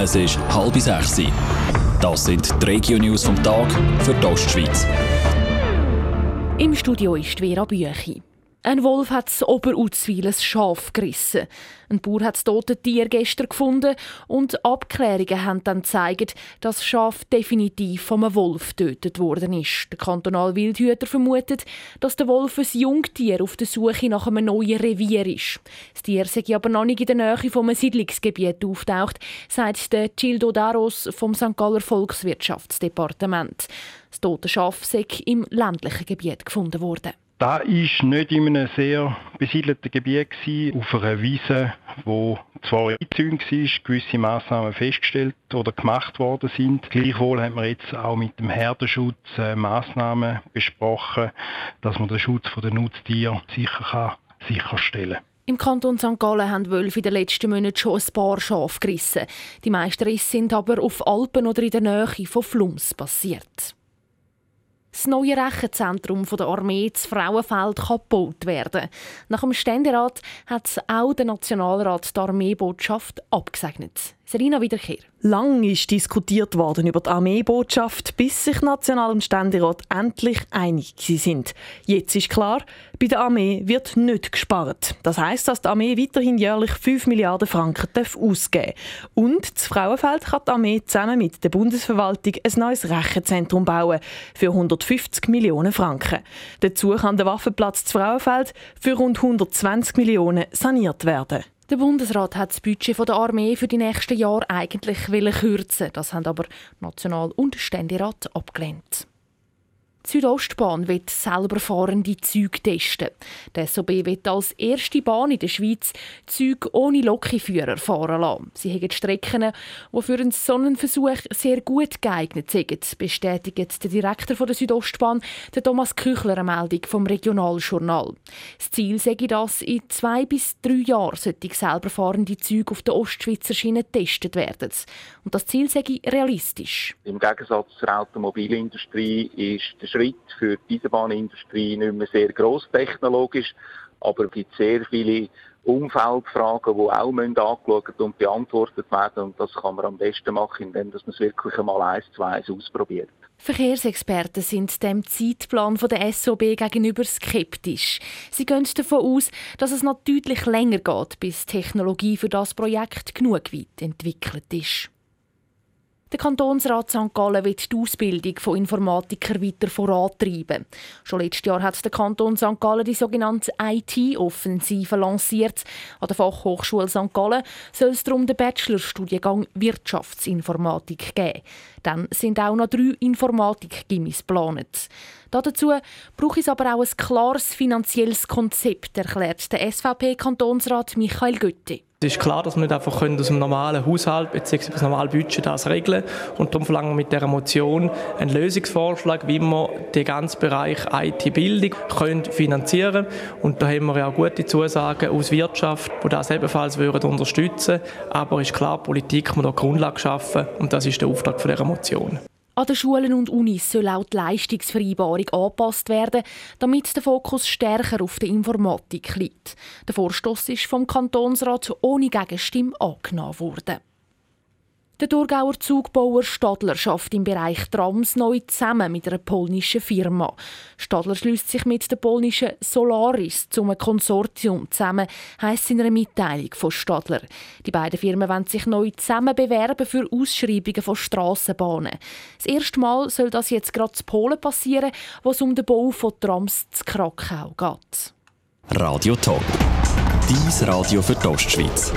Es ist halb sechs. Das sind die Regio-News vom Tag für die Ostschweiz. Im Studio ist Vera Büchi. Ein Wolf hat das Oberutzwil ein Schaf gerissen. Ein Bauer hat das tote Tier gestern gefunden und Abklärungen haben dann gezeigt, dass das Schaf definitiv vom Wolf getötet worden ist. Der kantonale Wildhüter vermutet, dass der Wolf ein Jungtier auf der Suche nach einem neuen Revier ist. Das Tier sei aber noch nicht in der Nähe vom Siedlungsgebiet auftaucht, sagt der Gildo Daros vom St. Galler Volkswirtschaftsdepartement. Das tote Schaf sei im ländlichen Gebiet gefunden worden. Da ist nicht in einem sehr besiedelten Gebiet gewesen, auf einer Wiese, wo zwar eingezäunt war, gewisse Massnahmen festgestellt oder gemacht worden sind. Gleichwohl haben wir jetzt auch mit dem Herdenschutz äh, Massnahmen besprochen, dass man den Schutz der Nutztiere sicher kann sicherstellen im Kanton St. Gallen haben Wölfe in den letzten Monaten schon ein paar Schafe gerissen. Die meisten Risse sind aber auf Alpen oder in der Nähe von Flums passiert. Das neue Rechenzentrum der Armee zu Frauenfeld kann gebaut werden. Nach dem Ständerat hat auch der Nationalrat die Armeebotschaft abgesegnet. Serena Wiederkehr. Lang ist diskutiert worden über die Armeebotschaft, bis sich National- und Ständerat endlich einig sind. Jetzt ist klar, bei der Armee wird nicht gespart. Das heißt, dass die Armee weiterhin jährlich 5 Milliarden Franken ausgeben darf. Und das Frauenfeld kann die Armee zusammen mit der Bundesverwaltung ein neues Rechenzentrum bauen für 150 Millionen Franken. Dazu kann der Waffenplatz Frauenfeld für rund 120 Millionen saniert werden. Der Bundesrat hat das Budget der Armee für die nächsten Jahre eigentlich kürzen. Das haben aber National- und Ständerat abgelehnt. Die Südostbahn wird selber fahrende Züge testen. Der SOB wird als erste Bahn in der Schweiz Züge ohne Lokführer fahren lassen. Sie haben Strecken, die für einen solchen Versuch sehr gut geeignet sind, bestätigt der Direktor der Südostbahn, der Thomas Küchler, eine Meldung vom Regionaljournal. Das Ziel sei das, in zwei bis drei Jahren sollte selber fahrende Züge auf der Ostschweizer Schiene getestet werden. Und das Ziel sei realistisch. Im Gegensatz zur Automobilindustrie ist der Schritt für die Eisenbahnindustrie nicht mehr sehr gross technologisch, aber es gibt sehr viele Umfeldfragen, die auch angeschaut und beantwortet werden. Und das kann man am besten machen, indem man es wirklich einmal eins zu eins ausprobiert. Verkehrsexperten sind dem Zeitplan der SOB gegenüber skeptisch. Sie gehen davon aus, dass es noch deutlich länger geht, bis Technologie für das Projekt genug weit entwickelt ist. Der Kantonsrat St. Gallen wird die Ausbildung von Informatikern weiter vorantreiben. Schon letztes Jahr hat der Kanton St. Gallen die sogenannte IT-Offensive lanciert. An der Fachhochschule St. Gallen soll es darum den Bachelorstudiengang Wirtschaftsinformatik geben. Dann sind auch noch drei Informatik-Gimmis geplant. Dazu braucht es aber auch ein klares finanzielles Konzept, erklärt der SVP-Kantonsrat Michael Götti. Es ist klar, dass wir nicht einfach aus dem normalen Haushalt bzw. das normale Budget das regeln und darum verlangen wir mit dieser Motion einen Lösungsvorschlag, wie wir den ganzen Bereich IT-Bildung finanzieren können. Und da haben wir ja auch gute Zusagen aus Wirtschaft, die das ebenfalls würden unterstützen Aber es ist klar, Politik muss da Grundlage schaffen und das ist der Auftrag dieser Motion. An den Schulen und Unis soll auch die Leistungsvereinbarung angepasst werden, damit der Fokus stärker auf der Informatik liegt. Der Vorstoß ist vom Kantonsrat ohne Gegenstimme angenommen worden. Der Thurgauer Zugbauer Stadler schafft im Bereich Trams neu zusammen mit einer polnischen Firma. Stadler schließt sich mit der polnischen Solaris zum Konsortium zusammen, heisst in einer Mitteilung von Stadler. Die beiden Firmen wollen sich neu zusammen bewerben für Ausschreibungen von Strassenbahnen. Das erste Mal soll das jetzt gerade in Polen passieren, wo es um den Bau von Trams zu Krakau geht. Radio Top. Dies Radio für die Ostschweiz.